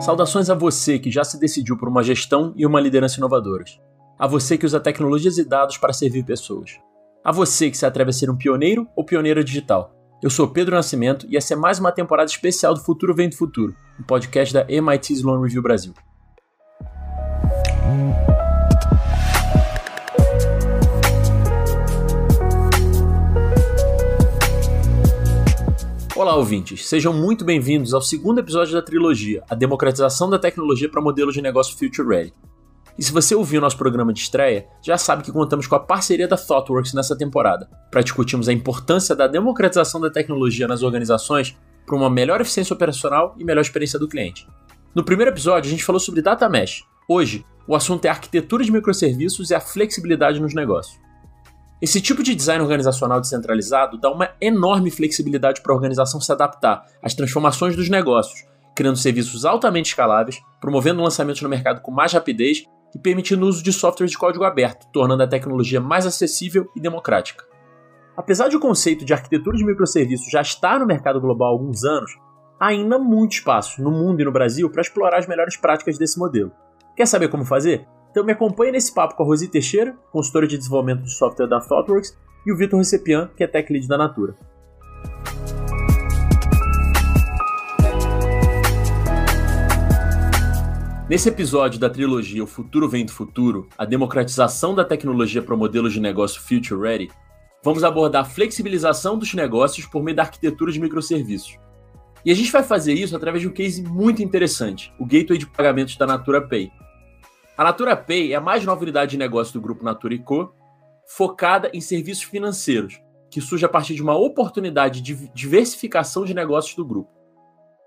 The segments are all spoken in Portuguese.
Saudações a você que já se decidiu por uma gestão e uma liderança inovadoras. A você que usa tecnologias e dados para servir pessoas. A você que se atreve a ser um pioneiro ou pioneira digital. Eu sou Pedro Nascimento e essa é mais uma temporada especial do Futuro Vem do Futuro, um podcast da MIT Sloan Review Brasil. Olá, ouvintes. Sejam muito bem-vindos ao segundo episódio da trilogia, A Democratização da Tecnologia para Modelos de Negócio Future Ready. E se você ouviu nosso programa de estreia, já sabe que contamos com a parceria da ThoughtWorks nessa temporada, para discutirmos a importância da democratização da tecnologia nas organizações para uma melhor eficiência operacional e melhor experiência do cliente. No primeiro episódio, a gente falou sobre Data Mesh. Hoje, o assunto é arquitetura de microserviços e a flexibilidade nos negócios. Esse tipo de design organizacional descentralizado dá uma enorme flexibilidade para a organização se adaptar às transformações dos negócios, criando serviços altamente escaláveis, promovendo lançamentos no mercado com mais rapidez e permitindo o uso de softwares de código aberto, tornando a tecnologia mais acessível e democrática. Apesar de o conceito de arquitetura de microserviços já estar no mercado global há alguns anos, há ainda muito espaço no mundo e no Brasil para explorar as melhores práticas desse modelo. Quer saber como fazer? Então me acompanhe nesse papo com a Rosi Teixeira, consultora de desenvolvimento de software da ThoughtWorks, e o Vitor Recepian, que é tech lead da Natura. Nesse episódio da trilogia O Futuro Vem do Futuro, a democratização da tecnologia para modelos de negócio Future Ready, vamos abordar a flexibilização dos negócios por meio da arquitetura de microserviços. E a gente vai fazer isso através de um case muito interessante, o gateway de pagamentos da Natura Pay, a Natura Pay é a mais nova unidade de negócio do grupo Natura Co, focada em serviços financeiros, que surge a partir de uma oportunidade de diversificação de negócios do grupo.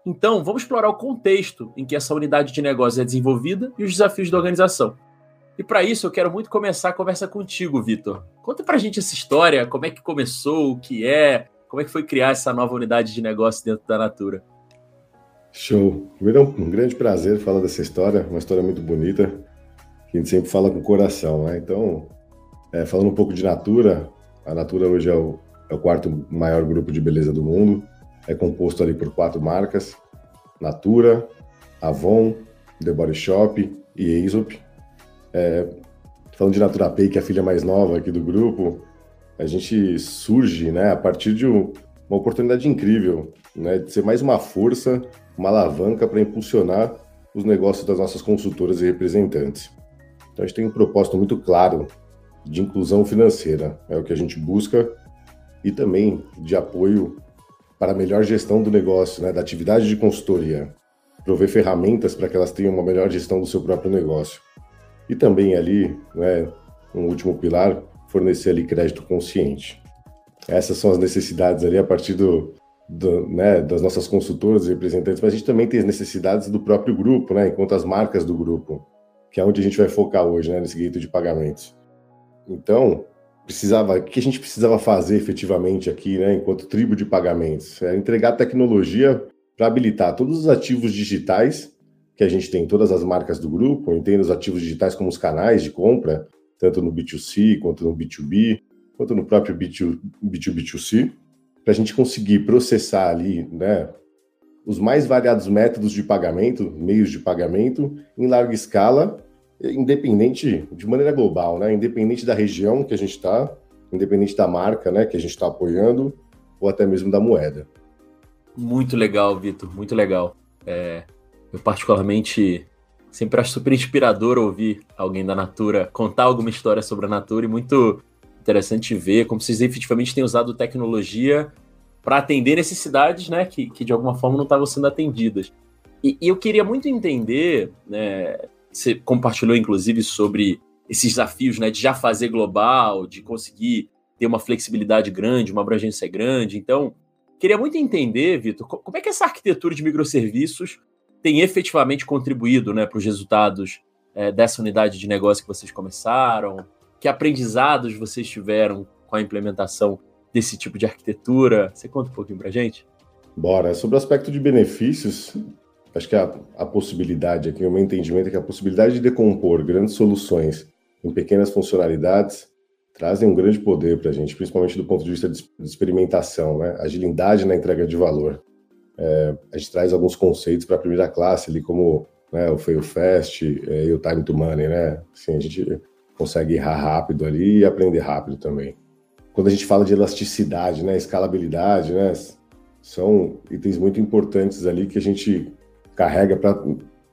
Então, vamos explorar o contexto em que essa unidade de negócio é desenvolvida e os desafios da organização. E para isso, eu quero muito começar a conversa contigo, Vitor. Conta para a gente essa história, como é que começou, o que é, como é que foi criar essa nova unidade de negócio dentro da Natura. Show. Primeiro, é um grande prazer falar dessa história, uma história muito bonita a gente sempre fala com o coração, né? Então, é, falando um pouco de Natura, a Natura hoje é o, é o, quarto maior grupo de beleza do mundo, é composto ali por quatro marcas, Natura, Avon, The Body Shop e Aesop. É, falando de Natura Pay, que é a filha mais nova aqui do grupo, a gente surge né, a partir de uma oportunidade incrível, né, de ser mais uma força, uma alavanca para impulsionar os negócios das nossas consultoras e representantes. Então a gente tem um propósito muito claro de inclusão financeira, é o que a gente busca, e também de apoio para a melhor gestão do negócio, né, da atividade de consultoria, prover ferramentas para que elas tenham uma melhor gestão do seu próprio negócio. E também ali, né, um último pilar, fornecer ali crédito consciente. Essas são as necessidades ali a partir do, do, né, das nossas consultoras e representantes, mas a gente também tem as necessidades do próprio grupo, né, enquanto as marcas do grupo que é onde a gente vai focar hoje, né, nesse gateway de pagamentos. Então, precisava, o que a gente precisava fazer efetivamente aqui, né, enquanto tribo de pagamentos, é entregar tecnologia para habilitar todos os ativos digitais que a gente tem, todas as marcas do grupo, entendo os ativos digitais como os canais de compra, tanto no B2C quanto no B2B, quanto no próprio B2, B2B2C, para a gente conseguir processar ali, né, os mais variados métodos de pagamento, meios de pagamento, em larga escala independente, de maneira global, né? Independente da região que a gente está, independente da marca, né, que a gente está apoiando, ou até mesmo da moeda. Muito legal, Vitor, muito legal. É, eu particularmente sempre acho super inspirador ouvir alguém da Natura contar alguma história sobre a Natura e muito interessante ver como vocês efetivamente têm usado tecnologia para atender necessidades, né, que, que de alguma forma não estavam sendo atendidas. E, e, eu queria muito entender, né, você compartilhou, inclusive, sobre esses desafios né, de já fazer global, de conseguir ter uma flexibilidade grande, uma abrangência grande. Então, queria muito entender, Vitor, como é que essa arquitetura de microserviços tem efetivamente contribuído né, para os resultados é, dessa unidade de negócio que vocês começaram? Que aprendizados vocês tiveram com a implementação desse tipo de arquitetura? Você conta um pouquinho para gente? Bora. Sobre o aspecto de benefícios, Acho que a, a possibilidade aqui, o meu entendimento é que a possibilidade de decompor grandes soluções em pequenas funcionalidades trazem um grande poder para a gente, principalmente do ponto de vista de experimentação, né? agilidade na entrega de valor. é, a gente traz alguns conceitos para a primeira classe, ali como né, o Fail Fast é, e o Time to Money, né? Assim, a gente consegue errar rápido ali e aprender rápido também. Quando a gente fala de elasticidade, né, escalabilidade, né, são itens muito importantes ali que a gente carrega para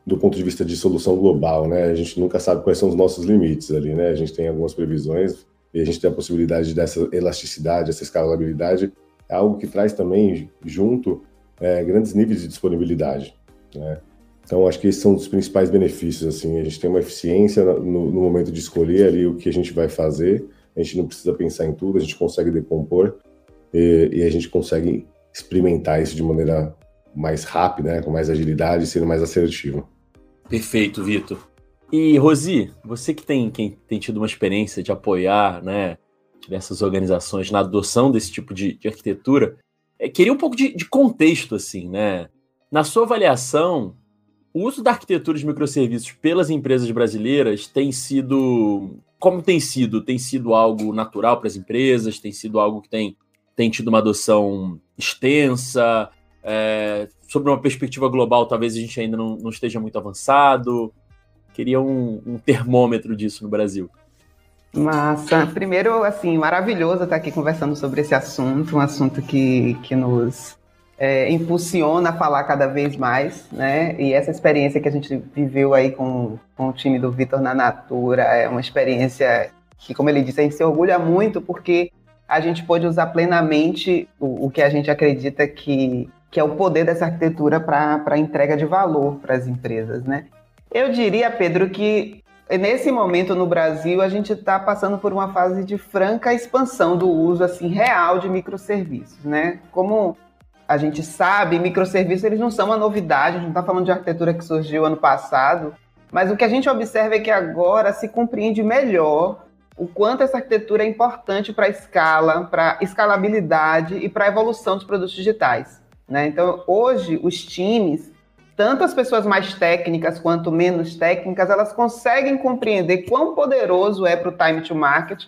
do ponto de vista de solução global, né? A gente nunca sabe quais são os nossos limites ali, né? A gente tem algumas previsões e a gente tem a possibilidade dessa elasticidade, essa escalabilidade, é algo que traz também junto é, grandes níveis de disponibilidade, né? Então, acho que esses são os principais benefícios, assim, a gente tem uma eficiência no, no, momento de escolher ali o que a gente vai fazer, a gente não precisa pensar em tudo, a gente consegue decompor e, e a gente consegue experimentar isso de maneira mais rápida, né, com mais agilidade, sendo mais assertivo. Perfeito, Vitor. E, Rosi, você que tem, quem tem tido uma experiência de apoiar né, diversas organizações na adoção desse tipo de, de arquitetura, é, queria um pouco de, de, contexto, assim, né? Na sua avaliação, o uso da arquitetura de microserviços pelas empresas brasileiras tem sido. Como tem sido? Tem sido algo natural para as empresas? Tem sido algo que tem, tem tido uma adoção extensa? É, sobre uma perspectiva global, talvez a gente ainda não, não esteja muito avançado. Queria um, um, termômetro disso no Brasil. Massa. Primeiro, assim, maravilhoso estar aqui conversando sobre esse assunto, um assunto que, que nos é, impulsiona a falar cada vez mais, né? E essa experiência que a gente viveu aí com, com o time do Vitor na Natura é uma experiência que, como ele disse, a gente se orgulha muito porque a gente pôde usar plenamente o, o que a gente acredita que que é o poder dessa arquitetura para a entrega de valor para as empresas, né? Eu diria, Pedro, que nesse momento no Brasil a gente está passando por uma fase de franca expansão do uso assim real de microserviços, né? Como a gente sabe, microserviços eles não são uma novidade, a gente não está falando de arquitetura que surgiu ano passado, mas o que a gente observa é que agora se compreende melhor o quanto essa arquitetura é importante para a escala, para escalabilidade e para a evolução dos produtos digitais. Né? Então, hoje, os times, tanto as pessoas mais técnicas quanto menos técnicas, elas conseguem compreender quão poderoso é para o time to market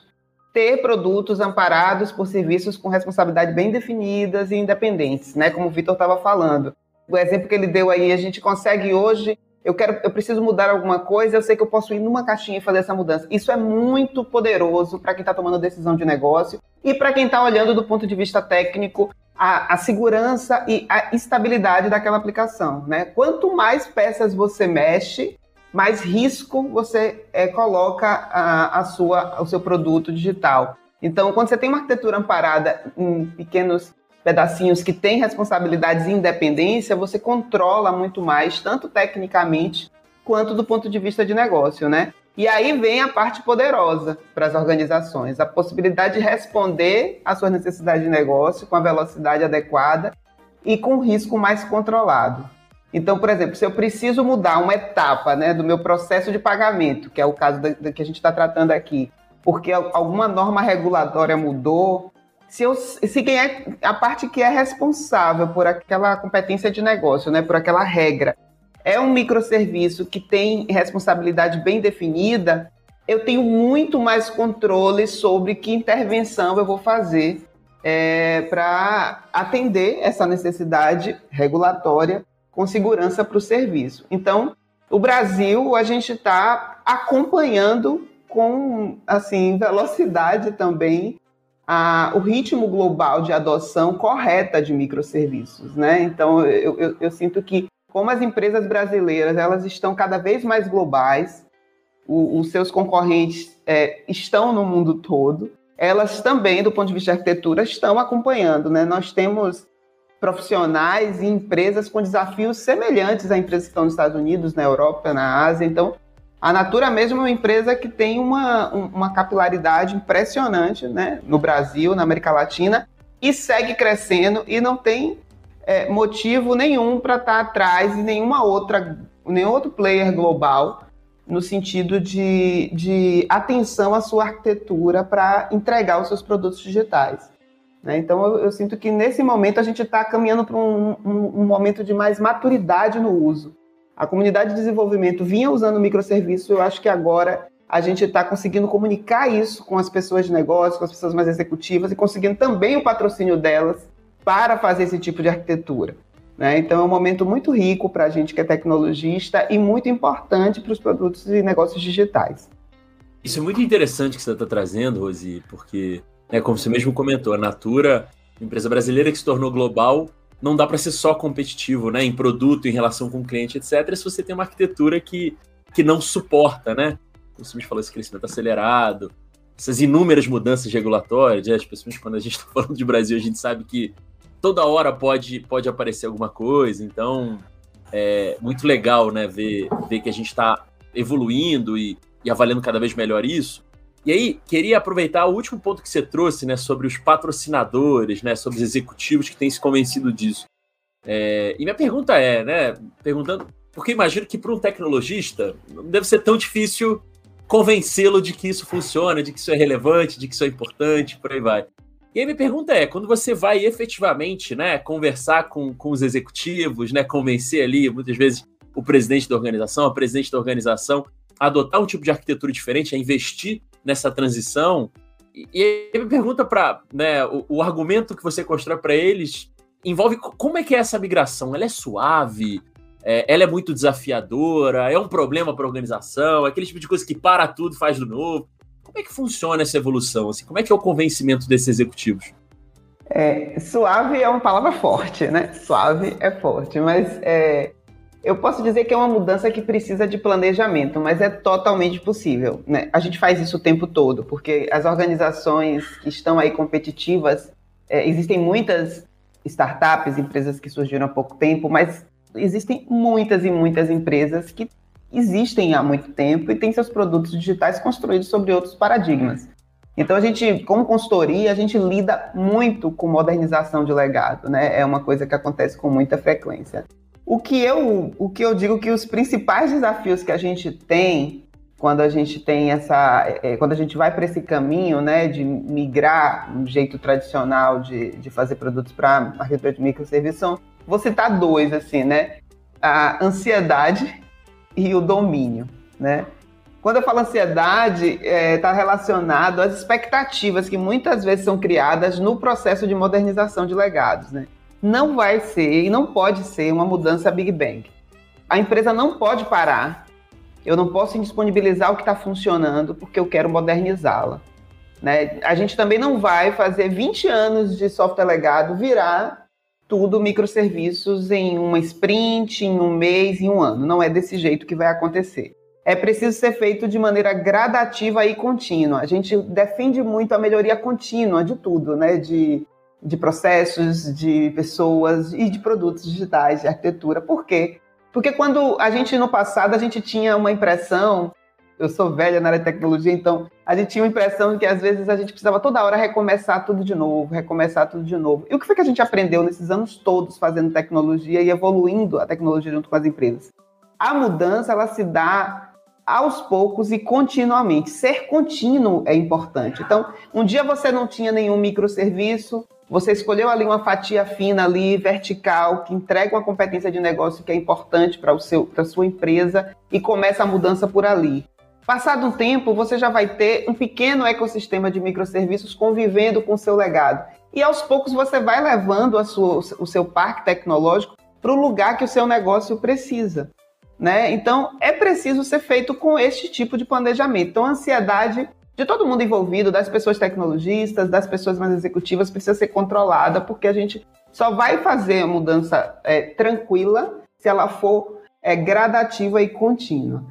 ter produtos amparados por serviços com responsabilidade bem definidas e independentes, né? Como o Vitor estava falando. O exemplo que ele deu aí, a gente consegue hoje eu quero, eu preciso mudar alguma coisa, eu sei que eu posso ir numa caixinha e fazer essa mudança. Isso é muito poderoso para quem está tomando decisão de negócio e para quem está olhando do ponto de vista técnico a, a, segurança e a estabilidade daquela aplicação. Né? Quanto mais peças você mexe, mais risco você é, coloca a, a sua, o seu produto digital. Então, quando você tem uma arquitetura amparada em pequenos pedacinhos que têm responsabilidades e independência, você controla muito mais, tanto tecnicamente quanto do ponto de vista de negócio, né? E aí vem a parte poderosa para as organizações, a possibilidade de responder às suas necessidades de negócio com a velocidade adequada e com risco mais controlado. Então, por exemplo, se eu preciso mudar uma etapa né, do meu processo de pagamento, que é o caso da, da que a gente está tratando aqui, porque alguma norma regulatória mudou, se, eu, se quem é a parte que é responsável por aquela competência de negócio, né, por aquela regra, é um microserviço que tem responsabilidade bem definida, eu tenho muito mais controle sobre que intervenção eu vou fazer é, para atender essa necessidade regulatória com segurança para o serviço. Então, o Brasil, a gente está acompanhando com assim velocidade também a, o ritmo global de adoção correta de microserviços, né? Então, eu, eu, eu sinto que como as empresas brasileiras elas estão cada vez mais globais, o, os seus concorrentes é, estão no mundo todo, elas também, do ponto de vista de arquitetura, estão acompanhando. Né? Nós temos profissionais e empresas com desafios semelhantes a empresas que estão nos Estados Unidos, na Europa, na Ásia. Então, a Natura mesmo é uma empresa que tem uma, uma capilaridade impressionante né? no Brasil, na América Latina, e segue crescendo e não tem é, motivo nenhum para estar tá atrás de nenhuma outra, nenhum outro player global no sentido de, de atenção à sua arquitetura para entregar os seus produtos digitais. Né? Então, eu, eu, sinto que nesse momento a gente está caminhando para um, um, um, momento de mais maturidade no uso. A comunidade de desenvolvimento vinha usando microserviço, eu acho que agora a gente está conseguindo comunicar isso com as pessoas de negócio, com as pessoas mais executivas e conseguindo também o patrocínio delas para fazer esse tipo de arquitetura. Né? Então, é um momento muito rico para a gente que é tecnologista e muito importante para os produtos e negócios digitais. Isso é muito interessante que você está trazendo, Rosi, porque, né, como você mesmo comentou, a Natura, empresa brasileira que se tornou global, não dá para ser só competitivo né, em produto, em relação com o cliente, etc., se você tem uma arquitetura que, que não suporta, né? Como você me falou, esse crescimento acelerado, essas inúmeras mudanças regulatórias, né, especialmente quando a gente está falando de Brasil, a gente sabe que toda hora pode, pode aparecer alguma coisa, então é muito legal né, ver, ver que a gente está evoluindo e, e avaliando cada vez melhor isso. E aí, queria aproveitar o último ponto que você trouxe, né, sobre os patrocinadores, né, sobre os executivos que têm se convencido disso. É, e minha pergunta é, né, perguntando, porque imagino que para um tecnologista não deve ser tão difícil convencê-lo de que isso funciona, de que isso é relevante, de que isso é importante, por aí vai. E aí minha pergunta é, quando você vai efetivamente, né, conversar com, com os executivos, né, convencer ali, muitas vezes, o presidente da organização, a presidente da organização, a adotar um tipo de arquitetura diferente, a investir nessa transição, e, e aí me pergunta para, né, o, o, argumento que você constrói para eles envolve como é que é essa migração? Ela é suave? É, ela é muito desafiadora? É um problema para a organização? É aquele tipo de coisa que para tudo, faz do novo? Como é que funciona essa evolução? Assim, como é que é o convencimento desses executivos? É, suave é uma palavra forte, né? Suave é forte, mas é, eu posso dizer que é uma mudança que precisa de planejamento, mas é totalmente possível. Né? A gente faz isso o tempo todo, porque as organizações que estão aí competitivas, é, existem muitas startups, empresas que surgiram há pouco tempo, mas existem muitas e muitas empresas que existem há muito tempo e têm seus produtos digitais construídos sobre outros paradigmas. Então a gente, como consultoria, a gente lida muito com modernização de legado, né? É uma coisa que acontece com muita frequência. O que eu, o que eu digo que os principais desafios que a gente tem quando a gente tem essa, é, quando a gente vai para esse caminho, né, de migrar um jeito tradicional de, de fazer produtos para arquitetura de microserviços, vou citar dois assim, né? A ansiedade e o domínio, né? Quando eu falo ansiedade, está é, tá relacionado às expectativas que muitas vezes são criadas no processo de modernização de legados, né? Não vai ser e não pode ser uma mudança Big Bang. A empresa não pode parar. Eu não posso indisponibilizar o que está funcionando porque eu quero modernizá-la. Né? A gente também não vai fazer 20 anos de software legado virar tudo microserviços em uma sprint, em um mês, em um ano. Não é desse jeito que vai acontecer. É preciso ser feito de maneira gradativa e contínua. A gente defende muito a melhoria contínua de tudo, né? De, de processos, de pessoas e de produtos digitais, de arquitetura. Por quê? Porque quando a gente, no passado, a gente tinha uma impressão eu sou velha na área de tecnologia, então a gente tinha a impressão de que às vezes a gente precisava toda hora recomeçar tudo de novo, recomeçar tudo de novo. E o que foi que a gente aprendeu nesses anos todos fazendo tecnologia e evoluindo a tecnologia junto com as empresas? A mudança ela se dá aos poucos e continuamente. Ser contínuo é importante. Então, um dia você não tinha nenhum microserviço, você escolheu ali uma fatia fina ali, vertical, que entrega uma competência de negócio que é importante para a sua empresa e começa a mudança por ali. Passado um tempo, você já vai ter um pequeno ecossistema de microserviços convivendo com o seu legado. E aos poucos você vai levando sua, o seu parque tecnológico para o lugar que o seu negócio precisa. Né? Então, é preciso ser feito com este tipo de planejamento. Então, a ansiedade de todo mundo envolvido, das pessoas tecnologistas, das pessoas mais executivas, precisa ser controlada, porque a gente só vai fazer a mudança é, tranquila se ela for é, gradativa e contínua.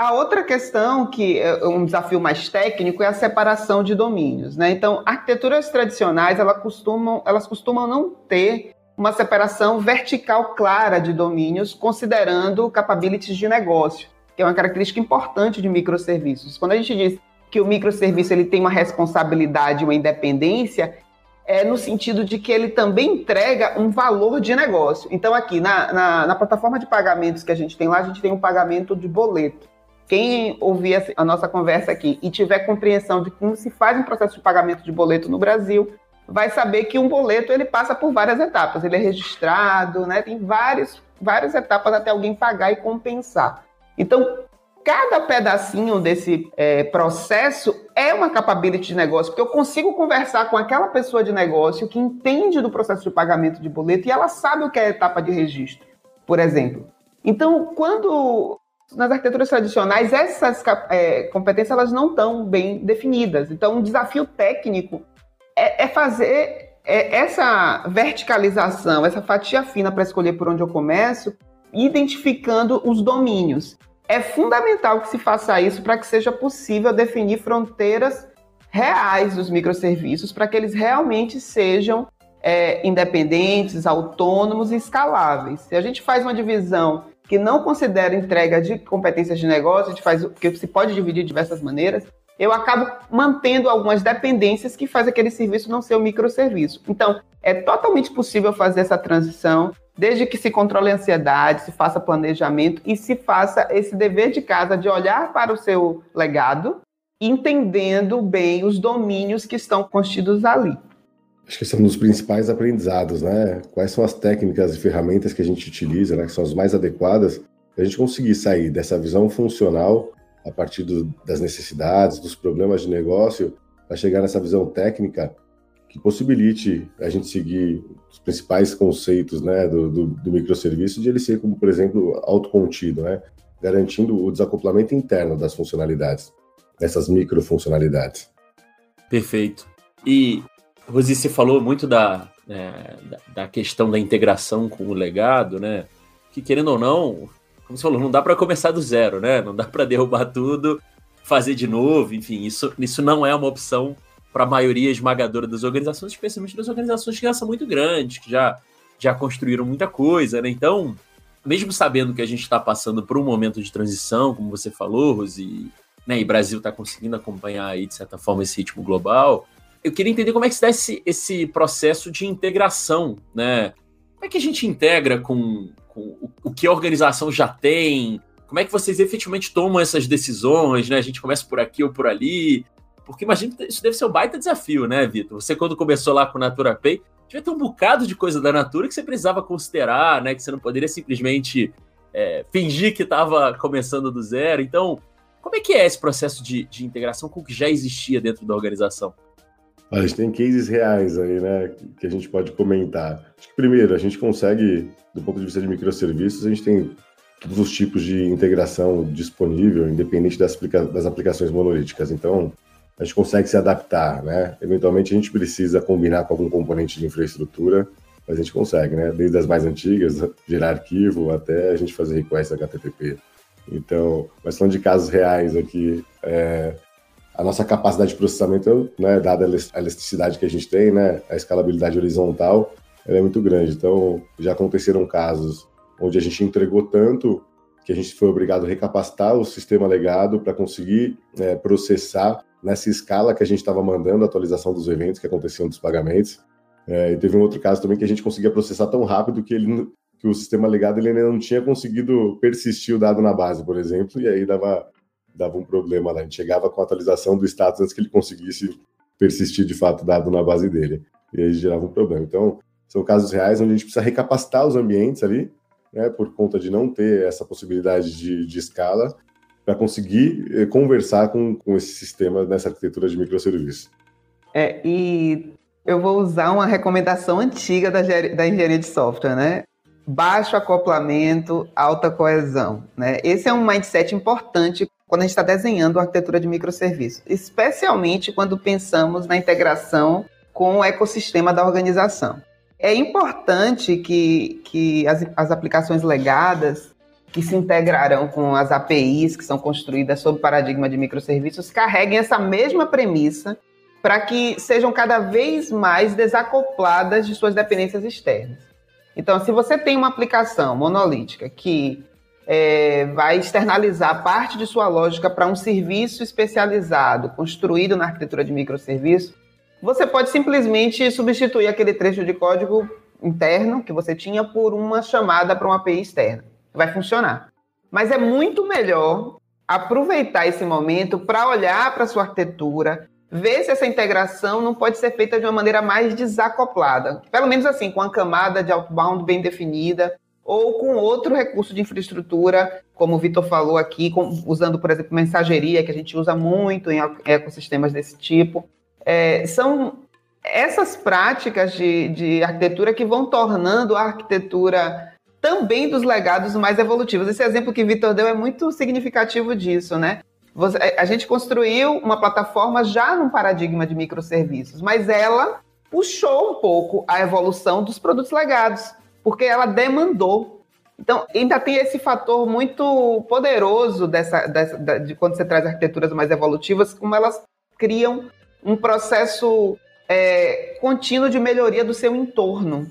A outra questão, que é um desafio mais técnico, é a separação de domínios. Né? Então, arquiteturas tradicionais elas costumam, elas costumam não ter uma separação vertical clara de domínios, considerando capabilities de negócio, que é uma característica importante de microserviços. Quando a gente diz que o microserviço ele tem uma responsabilidade, uma independência, é no sentido de que ele também entrega um valor de negócio. Então, aqui na, na, na plataforma de pagamentos que a gente tem lá, a gente tem um pagamento de boleto. Quem ouvir a nossa conversa aqui e tiver compreensão de como se faz um processo de pagamento de boleto no Brasil, vai saber que um boleto ele passa por várias etapas. Ele é registrado, né? Tem vários, várias etapas até alguém pagar e compensar. Então, cada pedacinho desse é, processo é uma capability de negócio, porque eu consigo conversar com aquela pessoa de negócio que entende do processo de pagamento de boleto e ela sabe o que é a etapa de registro, por exemplo. Então, quando nas arquiteturas tradicionais essas é, competências elas não estão bem definidas. Então, um desafio técnico é, é fazer é, essa verticalização, essa fatia fina para escolher por onde eu começo, identificando os domínios. É fundamental que se faça isso para que seja possível definir fronteiras reais dos microserviços, para que eles realmente sejam é, independentes, autônomos e escaláveis. Se a gente faz uma divisão que não considera entrega de competências de negócio, gente faz que se pode dividir de diversas maneiras, eu acabo mantendo algumas dependências que faz aquele serviço não ser um microserviço. Então, é totalmente possível fazer essa transição desde que se controle a ansiedade, se faça planejamento e se faça esse dever de casa de olhar para o seu legado, entendendo bem os domínios que estão constidos ali. Acho que esse é um dos principais aprendizados, né? Quais são as técnicas e ferramentas que a gente utiliza, né, que são as mais adequadas, para a gente conseguir sair dessa visão funcional a partir do, das necessidades, dos problemas de negócio, para chegar nessa visão técnica que possibilite a gente seguir os principais conceitos né, do, do, do microserviço, de ele ser como, por exemplo, autocontido, né, garantindo o desacoplamento interno das funcionalidades, dessas microfuncionalidades. Perfeito. E, Rosi, você falou muito da, é, da, questão da integração com o legado, né? Que, querendo ou não, como você falou, não dá para começar do zero, né? Não dá para derrubar tudo, fazer de novo, enfim, isso, isso não é uma opção para a maioria esmagadora das organizações, especialmente das organizações que já são muito grandes, que já, já construíram muita coisa, né? Então, mesmo sabendo que a gente está passando por um momento de transição, como você falou, Rosi, né, e Brasil está conseguindo acompanhar aí, de certa forma, esse ritmo global, eu queria entender como é que se dá esse, esse processo de integração, né? Como é que a gente integra com, com o, o que a organização já tem? Como é que vocês efetivamente tomam essas decisões, né? A gente começa por aqui ou por ali. Porque imagina isso deve ser um baita desafio, né, Vitor? Você, quando começou lá com Natura Pay, devia ter um bocado de coisa da Natura que você precisava considerar, né? Que você não poderia simplesmente é, fingir que estava começando do zero. Então, como é que é esse processo de, de integração com o que já existia dentro da organização? A gente tem cases reais aí, né, que a gente pode comentar. Acho que primeiro, a gente consegue, do ponto de vista de microserviços, a gente tem todos os tipos de integração disponível, independente das, aplica das aplicações monolíticas. Então, a gente consegue se adaptar, né? Eventualmente a gente precisa combinar com algum componente de infraestrutura, mas a gente consegue, né? Desde as mais antigas, gerar arquivo, até a gente fazer request HTTP. Então, mas falando de casos reais aqui, é, a nossa capacidade de processamento, né, dada a elasticidade que a gente tem, né, a escalabilidade horizontal, ela é muito grande. Então, já aconteceram casos onde a gente entregou tanto que a gente foi obrigado a recapacitar o sistema legado para conseguir é, processar nessa escala que a gente estava mandando a atualização dos eventos que aconteciam dos pagamentos. É, e teve um outro caso também que a gente conseguia processar tão rápido que, ele, que o sistema legado ele ainda não tinha conseguido persistir o dado na base, por exemplo, e aí dava, dava um problema lá. A gente chegava com a atualização do status antes que ele conseguisse persistir de fato dado na base dele. E aí gerava um problema. Então, são casos reais onde a gente precisa recapacitar os ambientes ali, né, por conta de não ter essa possibilidade de, de escala, para conseguir eh, conversar com, com esse sistema nessa arquitetura de microserviços. É, e eu vou usar uma recomendação antiga da, da engenharia de software, né? Baixo acoplamento, alta coesão. Né? Esse é um mindset importante quando a gente está desenhando a arquitetura de microserviços, especialmente quando pensamos na integração com o ecossistema da organização. É importante que, que as, as aplicações legadas que se integrarão com as APIs que são construídas sob o paradigma de microserviços carreguem essa mesma premissa para que sejam cada vez mais desacopladas de suas dependências externas. Então, se você tem uma aplicação monolítica que é, vai externalizar parte de sua lógica para um serviço especializado construído na arquitetura de microserviço, você pode simplesmente substituir aquele trecho de código interno que você tinha por uma chamada para uma API externa vai funcionar. Mas é muito melhor aproveitar esse momento para olhar para sua arquitetura, ver se essa integração não pode ser feita de uma maneira mais desacoplada. Pelo menos assim, com a camada de outbound bem definida, ou com outro recurso de infraestrutura, como o Vitor falou aqui, com, usando, por exemplo, mensageria, que a gente usa muito em ecossistemas desse tipo. É, são essas práticas de, de arquitetura que vão tornando a arquitetura também dos legados mais evolutivos. Esse exemplo que Vitor deu é muito significativo disso, né? a gente construiu uma plataforma já num paradigma de microserviços, mas ela puxou um pouco a evolução dos produtos legados, porque ela demandou. Então, ainda tem esse fator muito poderoso dessa, dessa de quando você traz arquiteturas mais evolutivas, como elas criam um processo é, contínuo de melhoria do seu entorno,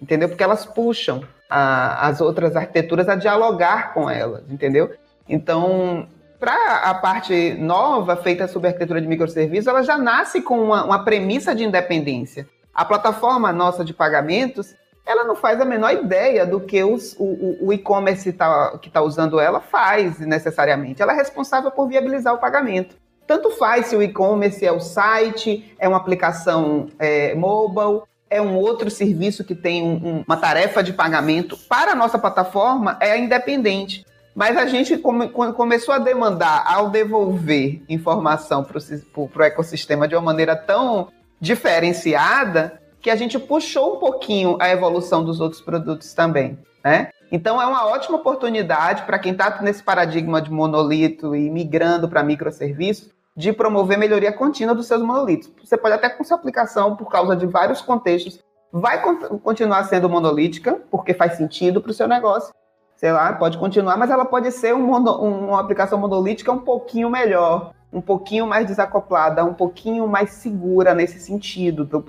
entendeu? Porque elas puxam a, as outras arquiteturas a dialogar com elas, entendeu? Então, para a parte nova, feita sob arquitetura de microserviços, ela já nasce com uma, uma premissa de independência. A plataforma nossa de pagamentos, ela não faz a menor ideia do que os, o, o e-commerce tá, que está usando ela faz necessariamente. Ela é responsável por viabilizar o pagamento. Tanto faz se o e-commerce é o site, é uma aplicação é, mobile, é um outro serviço que tem um, um, uma tarefa de pagamento. Para a nossa plataforma, é independente. Mas a gente come, começou a demandar, ao devolver informação para o ecossistema de uma maneira tão diferenciada, que a gente puxou um pouquinho a evolução dos outros produtos também. Né? Então, é uma ótima oportunidade para quem está nesse paradigma de monolito e migrando para microserviços, de promover melhoria contínua dos seus monolitos. Você pode até com sua aplicação, por causa de vários contextos, vai continuar sendo monolítica, porque faz sentido para o seu negócio, sei lá, pode continuar, mas ela pode ser um mono, uma aplicação monolítica um pouquinho melhor, um pouquinho mais desacoplada, um pouquinho mais segura nesse sentido, do,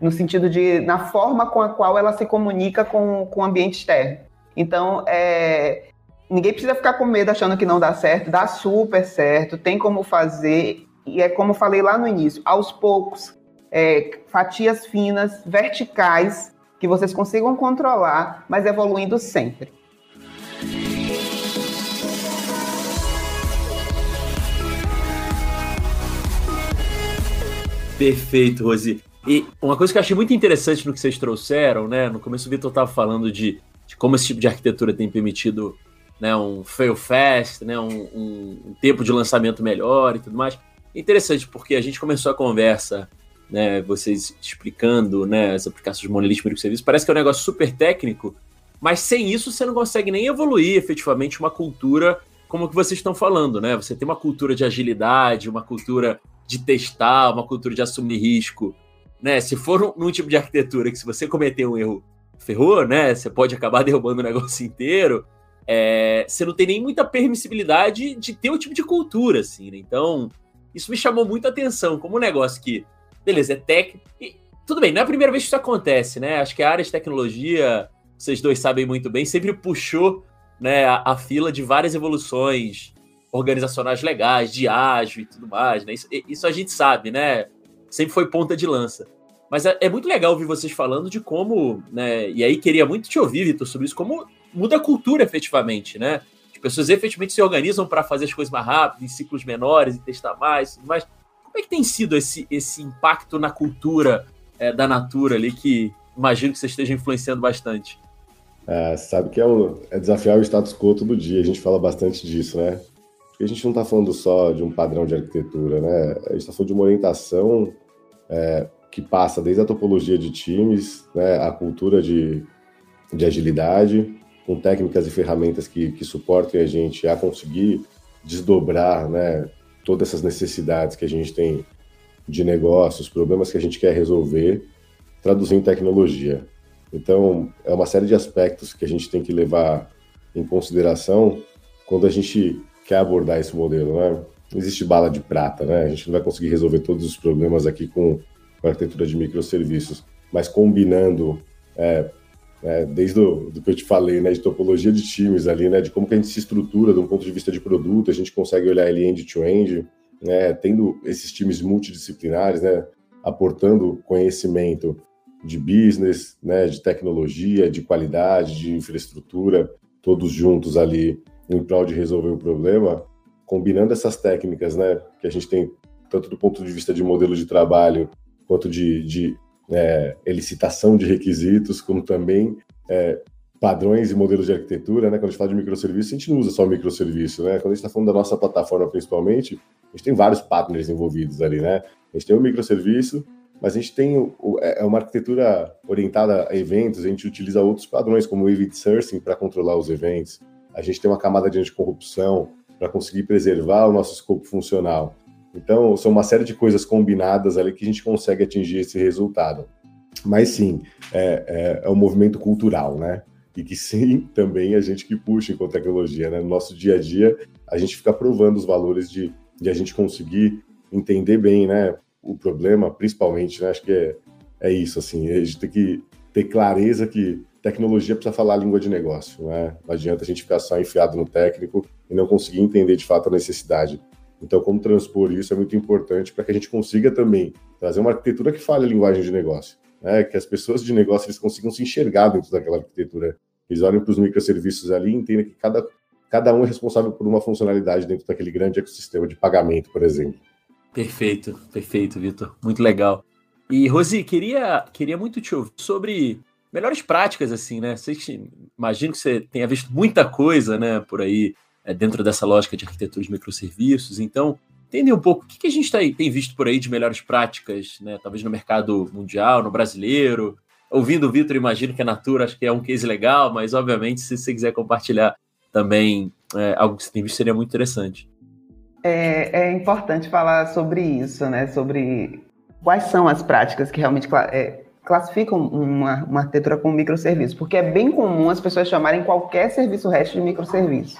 no sentido de na forma com a qual ela se comunica com, com o ambiente externo. Então, é, ninguém precisa ficar com medo achando que não dá certo, dá super certo, tem como fazer, e é como falei lá no início, aos poucos, é, fatias finas, verticais, que vocês consigam controlar, mas evoluindo sempre. Perfeito, Rosi. E uma coisa que eu achei muito interessante no que vocês trouxeram, né? No começo o Vitor estava falando de, de, como esse tipo de arquitetura tem permitido né, um fail fast, né, um, um, um tempo de lançamento melhor e tudo mais. Interessante porque a gente começou a conversa, né, vocês explicando né, as aplicações de monolítico de serviço, parece que é um negócio super técnico, mas sem isso você não consegue nem evoluir efetivamente uma cultura como que vocês estão falando, né? Você tem uma cultura de agilidade, uma cultura de testar, uma cultura de assumir risco, né? Se for num tipo de arquitetura que se você cometer um erro, ferrou, né? Você pode acabar derrubando o negócio inteiro. É, você não tem nem muita permissibilidade de ter o tipo de cultura, assim, né? Então, isso me chamou muita atenção, como um negócio que, beleza, é técnico. Tudo bem, não é a primeira vez que isso acontece, né? Acho que a área de tecnologia, vocês dois sabem muito bem, sempre puxou né, a, a fila de várias evoluções organizacionais legais, de ágil e tudo mais, né? Isso, isso, a gente sabe, né? Sempre foi ponta de lança. Mas é, é, muito legal ouvir vocês falando de como, né? E aí queria muito te ouvir, Vitor, sobre isso, como muda a cultura efetivamente, né? As pessoas efetivamente se organizam para fazer as coisas mais rápido, em ciclos menores, e testar mais, tudo mais. Como é que tem sido esse, esse impacto na cultura é, da Natura ali, que imagino que você esteja influenciando bastante? É, sabe que é, é desafiar o status quo todo dia, a gente fala bastante disso, né? Porque a gente não está falando só de um padrão de arquitetura, né? A gente está falando de uma orientação é, que passa desde a topologia de times, né, a cultura de, de agilidade, com técnicas e ferramentas que, que suportem a gente a conseguir desdobrar né, todas essas necessidades que a gente tem de negócios, problemas que a gente quer resolver, traduzir em tecnologia. Então, é uma série de aspectos que a gente tem que levar em consideração quando a gente quer abordar esse modelo, né? Não existe bala de prata, né? A gente não vai conseguir resolver todos os problemas aqui com, a arquitetura de microserviços, mas combinando, é, é, desde o do que eu te falei, né, de topologia de times ali, né, de como que a gente se estrutura de um ponto de vista de produto, a gente consegue olhar ele end-to-end, né, tendo esses times multidisciplinares, né, aportando conhecimento de business, né, de tecnologia, de qualidade, de infraestrutura, todos juntos ali prol de resolver o problema, combinando essas técnicas, né, que a gente tem tanto do ponto de vista de modelo de trabalho quanto de, de é, elicitação de requisitos, como também é, padrões e modelos de arquitetura, né? Quando a gente fala de microserviço, a gente não usa só microserviço, né? Quando a gente está falando da nossa plataforma, principalmente, a gente tem vários partners envolvidos ali, né? A gente tem o microserviço, mas a gente tem é, é uma arquitetura orientada a eventos, a gente utiliza outros padrões, como o event sourcing para controlar os eventos. A gente tem uma camada de anticorrupção para conseguir preservar o nosso escopo funcional. Então, são uma série de coisas combinadas ali que a gente consegue atingir esse resultado. Mas sim, é, é, é um movimento cultural, né? E que sim, também a gente que puxa com tecnologia, né? No nosso dia a dia, a gente fica provando os valores de, de a gente conseguir entender bem, né? O problema, principalmente, né? Acho que é, é isso, assim, a gente tem que ter clareza que tecnologia precisa falar a língua de negócio, né? Não adianta a gente ficar só enfiado no técnico e não conseguir entender de fato a necessidade. Então, como transpor isso é muito importante para que a gente consiga também trazer uma arquitetura que fale a linguagem de negócio, né? Que as pessoas de negócio eles consigam se enxergar dentro daquela arquitetura. Eles olhem para os microserviços ali e entendam que cada, cada um é responsável por uma funcionalidade dentro daquele grande ecossistema de pagamento, por exemplo. Perfeito, perfeito, Vitor. Muito legal. E, Rosi, queria, queria muito te ouvir sobre melhores práticas, assim, né? Vocês, imagino que você tenha visto muita coisa, né, por aí, é, dentro dessa lógica de arquitetura de microserviços. Então, entender um pouco o que, que a gente tá aí, tem visto por aí de melhores práticas, né? Talvez no mercado mundial, no brasileiro. Ouvindo o Vitor, imagino que a Natura acho que é um case legal, mas obviamente, se você quiser compartilhar também é, algo que você tem visto, seria muito interessante. É, é importante falar sobre isso, né? Sobre quais são as práticas que realmente é, classificam uma, uma arquitetura como microserviço, porque é bem comum as pessoas chamarem qualquer serviço REST de microserviço.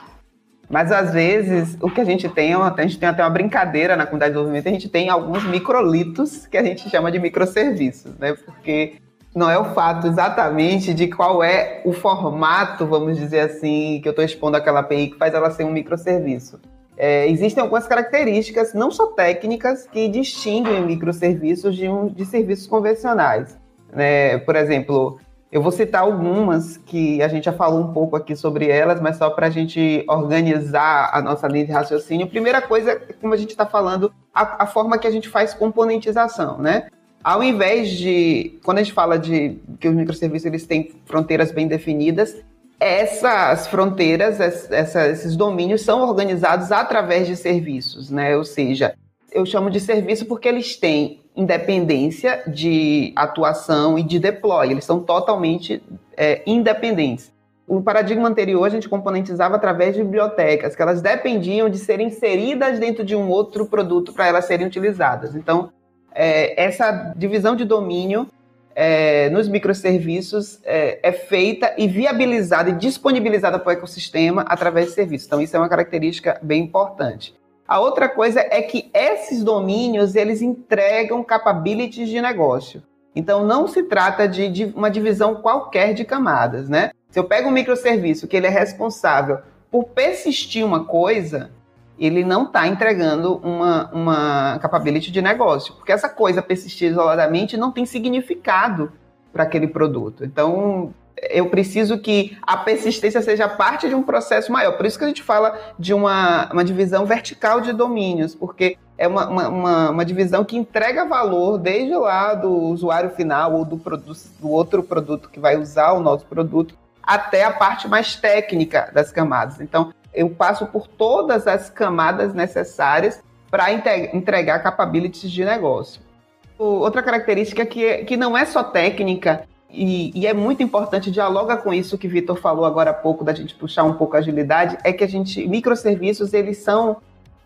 Mas às vezes o que a gente tem, a gente tem até uma brincadeira na comunidade de desenvolvimento, a gente tem alguns microlitos que a gente chama de microserviços, né? Porque não é o fato exatamente de qual é o formato, vamos dizer assim, que eu estou expondo aquela API que faz ela ser um microserviço. É, existem algumas características, não só técnicas, que distinguem microserviços de, um, de serviços convencionais. Né? Por exemplo, eu vou citar algumas que a gente já falou um pouco aqui sobre elas, mas só para a gente organizar a nossa linha de raciocínio. Primeira coisa, como a gente está falando, a, a, forma que a gente faz componentização, né? Ao invés de, quando a gente fala de que os microserviços eles têm fronteiras bem definidas, essas fronteiras, essa, esses domínios são organizados através de serviços, né? Ou seja, eu chamo de serviço porque eles têm independência de atuação e de deploy. Eles são totalmente é, independentes. O paradigma anterior a gente componentizava através de bibliotecas, que elas dependiam de serem inseridas dentro de um outro produto para elas serem utilizadas. Então, é, essa divisão de domínio é, nos microserviços é, é, feita e viabilizada e disponibilizada para o ecossistema através de serviços. Então, isso é uma característica bem importante. A outra coisa é que esses domínios eles entregam capabilities de negócio. Então não se trata de, de, uma divisão qualquer de camadas, né? Se eu pego um microserviço que ele é responsável por persistir uma coisa, ele não está entregando uma, uma capability de negócio, porque essa coisa persistir isoladamente não tem significado para aquele produto. Então eu preciso que a persistência seja parte de um processo maior. Por isso que a gente fala de uma, uma divisão vertical de domínios, porque é uma, uma, uma, divisão que entrega valor desde lá do usuário final ou do, produto, do outro produto que vai usar o nosso produto, até a parte mais técnica das camadas. Então, eu passo por todas as camadas necessárias para entregar capabilities de negócio. Outra característica que, que não é só técnica, e, e, é muito importante, dialoga com isso que Vitor falou agora há pouco, da gente puxar um pouco a agilidade, é que a gente, microserviços, eles são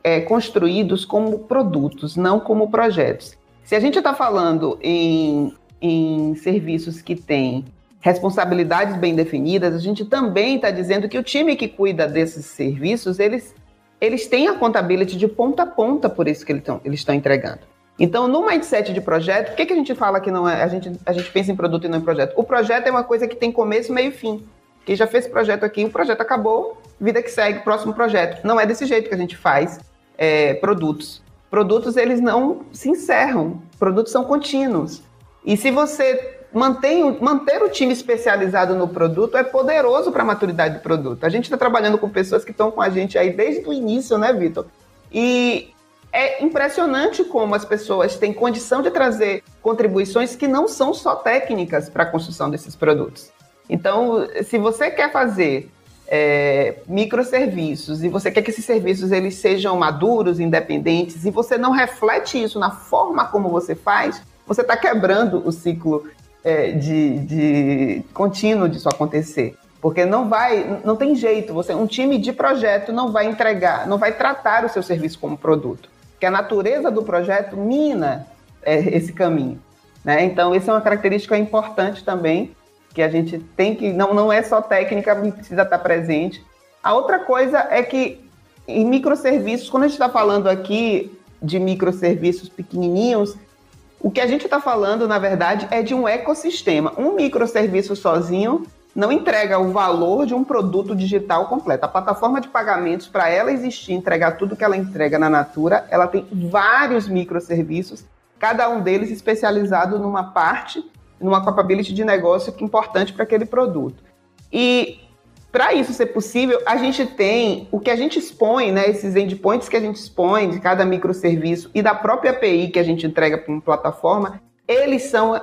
é, construídos como produtos, não como projetos. Se a gente está falando em, em serviços que têm responsabilidades bem definidas, a gente também está dizendo que o time que cuida desses serviços, eles, eles têm a contabilidade de ponta a ponta por isso que eles estão entregando. Então, no mindset de projeto, o que, que a gente fala que não é? A gente, a gente pensa em produto e não em projeto. O projeto é uma coisa que tem começo, meio e fim. Quem já fez projeto aqui, o projeto acabou, vida que segue, próximo projeto. Não é desse jeito que a gente faz é, produtos. Produtos, eles não se encerram. Produtos são contínuos. E se você mantém, manter o time especializado no produto é poderoso para a maturidade do produto. A gente está trabalhando com pessoas que estão com a gente aí desde o início, né, Vitor? E é impressionante como as pessoas têm condição de trazer contribuições que não são só técnicas para a construção desses produtos. Então, se você quer fazer é, microserviços e você quer que esses serviços eles sejam maduros, independentes, e você não reflete isso na forma como você faz, você está quebrando o ciclo é, de, de contínuo disso acontecer. Porque não vai, não tem jeito, você, um time de projeto não vai entregar, não vai tratar o seu serviço como produto. Porque a natureza do projeto mina é, esse caminho. Né? Então, essa é uma característica importante também, que a gente tem que, não, não é só técnica, precisa estar presente. A outra coisa é que em microserviços, quando a gente está falando aqui de microserviços pequenininhos, o que a gente está falando, na verdade, é de um ecossistema. Um microserviço sozinho não entrega o valor de um produto digital completo. A plataforma de pagamentos, para ela existir, entregar tudo que ela entrega na Natura, ela tem vários microserviços, cada um deles especializado numa parte, numa capability de negócio que é importante para aquele produto. E para isso ser possível, a gente tem o que a gente expõe, né, esses endpoints que a gente expõe de cada microserviço e da própria API que a gente entrega para uma plataforma, eles são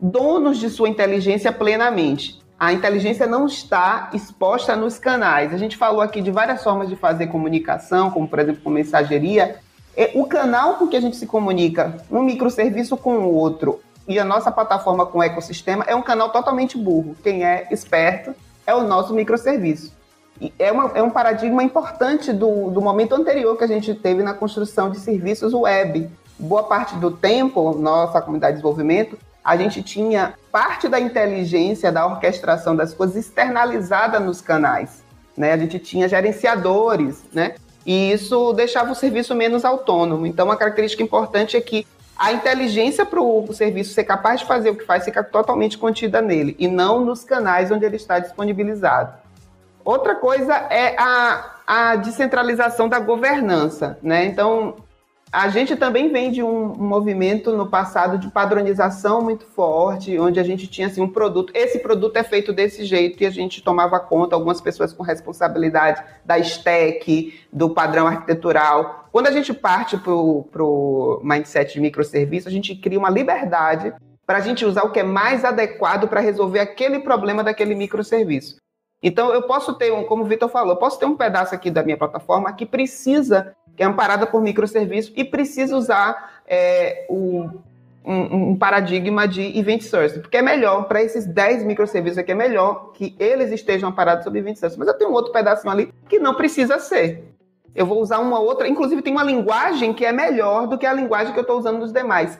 donos de sua inteligência plenamente a inteligência não está exposta nos canais. A gente falou aqui de várias formas de fazer comunicação, como por exemplo com mensageria. O canal com que a gente se comunica, um microserviço com o outro, e a nossa plataforma com o ecossistema é um canal totalmente burro. Quem é esperto é o nosso microserviço. É, uma, é um paradigma importante do, do momento anterior que a gente teve na construção de serviços web. Boa parte do tempo, nossa comunidade de desenvolvimento, a gente tinha parte da inteligência da orquestração das coisas externalizada nos canais. Né? A gente tinha gerenciadores, né? E isso deixava o serviço menos autônomo. Então, uma característica importante é que a inteligência para o serviço ser capaz de fazer o que faz fica totalmente contida nele e não nos canais onde ele está disponibilizado. Outra coisa é a, a descentralização da governança, né? Então, a gente também vem de um, movimento no passado de padronização muito forte, onde a gente tinha assim, um produto, esse produto é feito desse jeito e a gente tomava conta, algumas pessoas com responsabilidade da stack, do padrão arquitetural. Quando a gente parte para o mindset de microserviço, a gente cria uma liberdade para a gente usar o que é mais adequado para resolver aquele problema daquele microserviço. Então, eu posso ter, um, como o Vitor falou, eu posso ter um pedaço aqui da minha plataforma que precisa que é amparada por microserviço e precisa usar é, o, um, um, paradigma de event source, porque é melhor para esses 10 microserviços aqui, é melhor que eles estejam amparados sobre event source. Mas eu tenho um outro pedacinho ali que não precisa ser. Eu vou usar uma outra, inclusive tem uma linguagem que é melhor do que a linguagem que eu estou usando nos demais.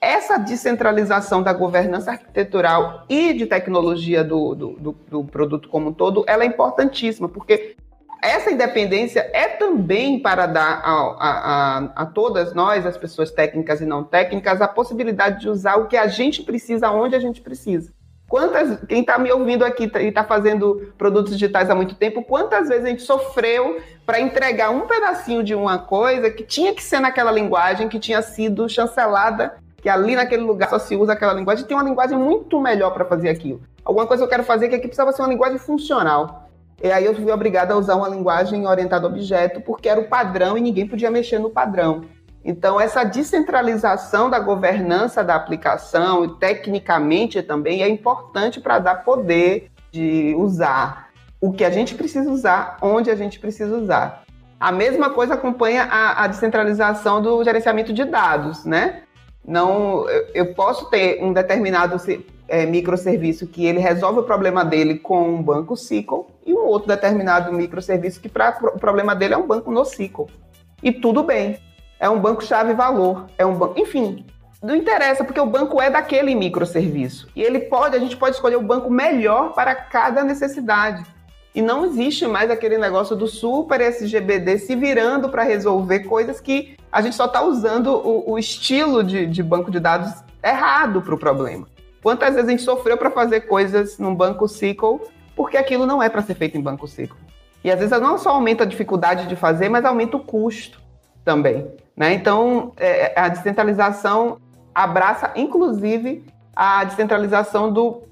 Essa descentralização da governança arquitetural e de tecnologia do, do, do, do produto como um todo, ela é importantíssima, porque essa independência é também para dar a, a, a, todas nós, as pessoas técnicas e não técnicas, a possibilidade de usar o que a gente precisa, onde a gente precisa. Quantas, quem está me ouvindo aqui e está fazendo produtos digitais há muito tempo, quantas vezes a gente sofreu para entregar um pedacinho de uma coisa que tinha que ser naquela linguagem, que tinha sido chancelada, que ali naquele lugar só se usa aquela linguagem, tem uma linguagem muito melhor para fazer aquilo. Alguma coisa eu quero fazer que aqui precisava ser uma linguagem funcional. E aí eu fui obrigada a usar uma linguagem orientada a objeto, porque era o padrão e ninguém podia mexer no padrão. Então, essa descentralização da governança da aplicação, e tecnicamente também, é importante para dar poder de usar o que a gente precisa usar, onde a gente precisa usar. A mesma coisa acompanha a, a descentralização do gerenciamento de dados, né? Não, eu, eu posso ter um determinado é, microserviço que ele resolve o problema dele com um banco SQL e um outro determinado microserviço que pra, o problema dele é um banco no SQL. E tudo bem. É um banco chave valor, é um banco, enfim, não interessa porque o banco é daquele microserviço. E ele pode, a gente pode escolher o banco melhor para cada necessidade. E não existe mais aquele negócio do super SGBD se virando para resolver coisas que a gente só está usando o, o estilo de, de banco de dados errado para o problema. Quantas vezes a gente sofreu para fazer coisas num banco SQL porque aquilo não é para ser feito em banco SQL? E às vezes não só aumenta a dificuldade de fazer, mas aumenta o custo também. Né? Então, é, a descentralização abraça, inclusive, a descentralização do,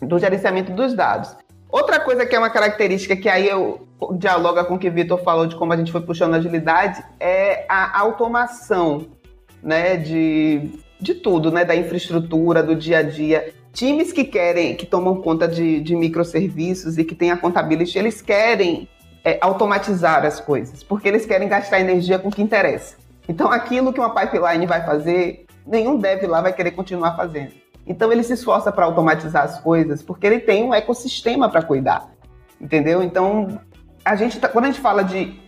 do gerenciamento dos dados. Outra coisa que é uma característica que aí eu dialoga com o que o Vitor falou de como a gente foi puxando agilidade é a automação né, de de tudo, né? Da infraestrutura, do dia a dia. times que querem, que tomam conta de, de microserviços e que têm a contabilidade, eles querem é, automatizar as coisas, porque eles querem gastar energia com o que interessa. Então, aquilo que uma pipeline vai fazer, nenhum dev lá vai querer continuar fazendo. Então, ele se esforça para automatizar as coisas, porque ele tem um ecossistema para cuidar. Entendeu? Então, a gente tá, quando a gente fala de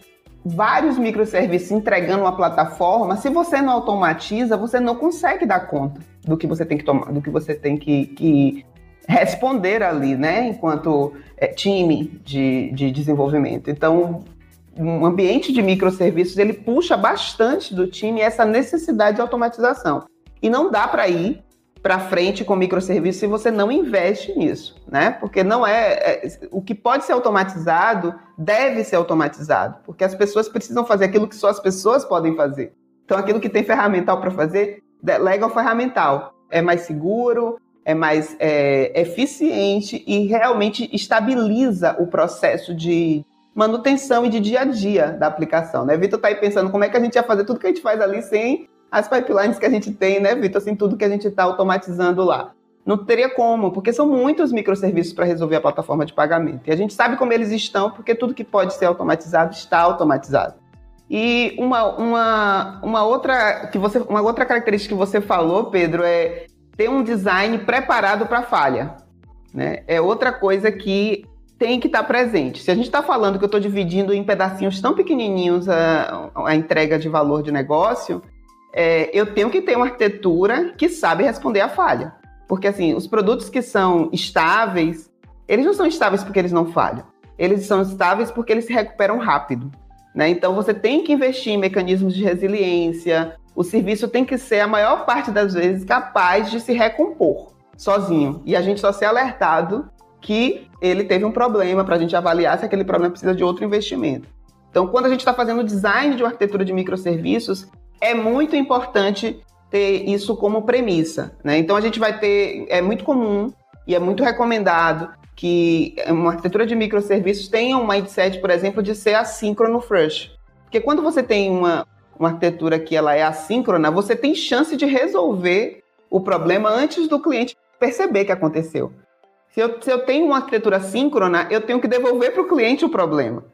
vários microserviços entregando uma plataforma, se você não automatiza, você não consegue dar conta do que você tem que tomar, do que você tem que, que responder ali, né? Enquanto é, time de, de desenvolvimento. Então, um ambiente de microserviços ele puxa bastante do time essa necessidade de automatização. E não dá para ir para frente com microserviços se você não investe nisso, né? Porque não é, é, o que pode ser automatizado deve ser automatizado, porque as pessoas precisam fazer aquilo que só as pessoas podem fazer. Então, aquilo que tem ferramental para fazer, delega ao ferramental. É mais seguro, é mais é, eficiente e realmente estabiliza o processo de manutenção e de dia a dia da aplicação, né? Vitor está aí pensando como é que a gente ia fazer tudo que a gente faz ali sem as pipelines que a gente tem, né, Vitor? Assim, tudo que a gente está automatizando lá. Não teria como, porque são muitos microserviços para resolver a plataforma de pagamento. E a gente sabe como eles estão, porque tudo que pode ser automatizado está automatizado. E uma, uma, uma, outra, que você, uma outra característica que você falou, Pedro, é ter um design preparado para falha. Né? É outra coisa que tem que estar tá presente. Se a gente está falando que eu estou dividindo em pedacinhos tão pequenininhos a, a entrega de valor de negócio, é, eu tenho que ter uma arquitetura que sabe responder à falha. Porque, assim, os produtos que são estáveis, eles não são estáveis porque eles não falham. Eles são estáveis porque eles se recuperam rápido. Né? Então, você tem que investir em mecanismos de resiliência. O serviço tem que ser, a maior parte das vezes, capaz de se recompor sozinho. E a gente só ser alertado que ele teve um problema para a gente avaliar se aquele problema precisa de outro investimento. Então, quando a gente está fazendo o design de uma arquitetura de microserviços, é muito importante ter isso como premissa. Né? Então a gente vai ter, é muito comum e é muito recomendado que uma arquitetura de microserviços tenha um mindset, por exemplo, de ser assíncrono first. Porque quando você tem uma, uma arquitetura que ela é assíncrona, você tem chance de resolver o problema antes do cliente perceber que aconteceu. Se eu, se eu tenho uma arquitetura síncrona, eu tenho que devolver para o cliente o problema.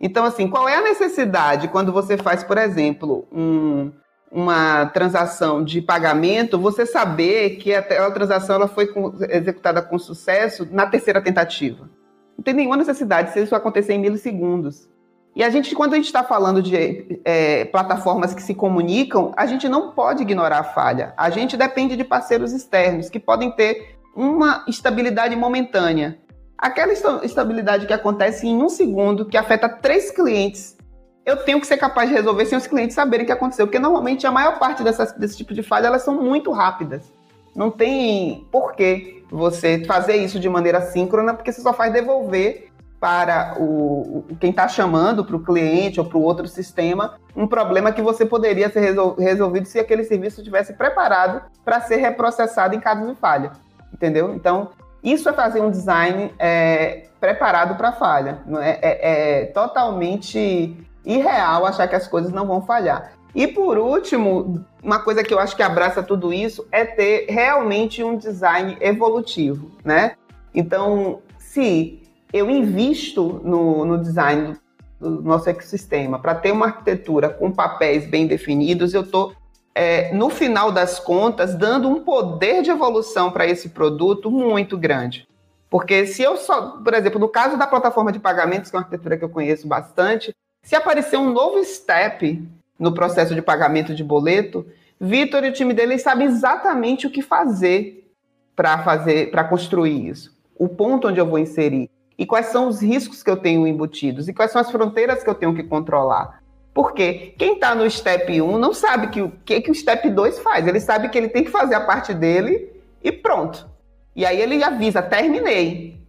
Então, assim, qual é a necessidade quando você faz, por exemplo, um, uma transação de pagamento, você saber que aquela transação ela foi com, executada com sucesso na terceira tentativa? Não tem nenhuma necessidade se isso acontecer em milissegundos. E a gente, quando a gente está falando de é, plataformas que se comunicam, a gente não pode ignorar a falha. A gente depende de parceiros externos que podem ter uma estabilidade momentânea. Aquela estabilidade que acontece em um segundo, que afeta três clientes, eu tenho que ser capaz de resolver sem os clientes saberem o que aconteceu. Porque normalmente a maior parte dessas, desse tipo de falha elas são muito rápidas. Não tem porquê você fazer isso de maneira síncrona, porque você só faz devolver para o, quem está chamando, para o cliente ou para o outro sistema, um problema que você poderia ser resol, resolvido se aquele serviço tivesse preparado para ser reprocessado em caso de falha. Entendeu? Então, isso é fazer um design é, preparado para falha. Não é, é, é, totalmente irreal achar que as coisas não vão falhar. E por último, uma coisa que eu acho que abraça tudo isso é ter realmente um design evolutivo, né? Então, se eu invisto no, no design do, do nosso ecossistema para ter uma arquitetura com papéis bem definidos, eu estou é, no final das contas, dando um poder de evolução para esse produto muito grande. Porque se eu só, por exemplo, no caso da plataforma de pagamentos, que é uma arquitetura que eu conheço bastante, se aparecer um novo step no processo de pagamento de boleto, Vitor e o time dele sabem exatamente o que fazer para fazer, para construir isso. O ponto onde eu vou inserir e quais são os riscos que eu tenho embutidos e quais são as fronteiras que eu tenho que controlar. Porque quem está no step 1 não sabe que o que, que o step 2 faz. Ele sabe que ele tem que fazer a parte dele e pronto. E aí ele avisa, terminei.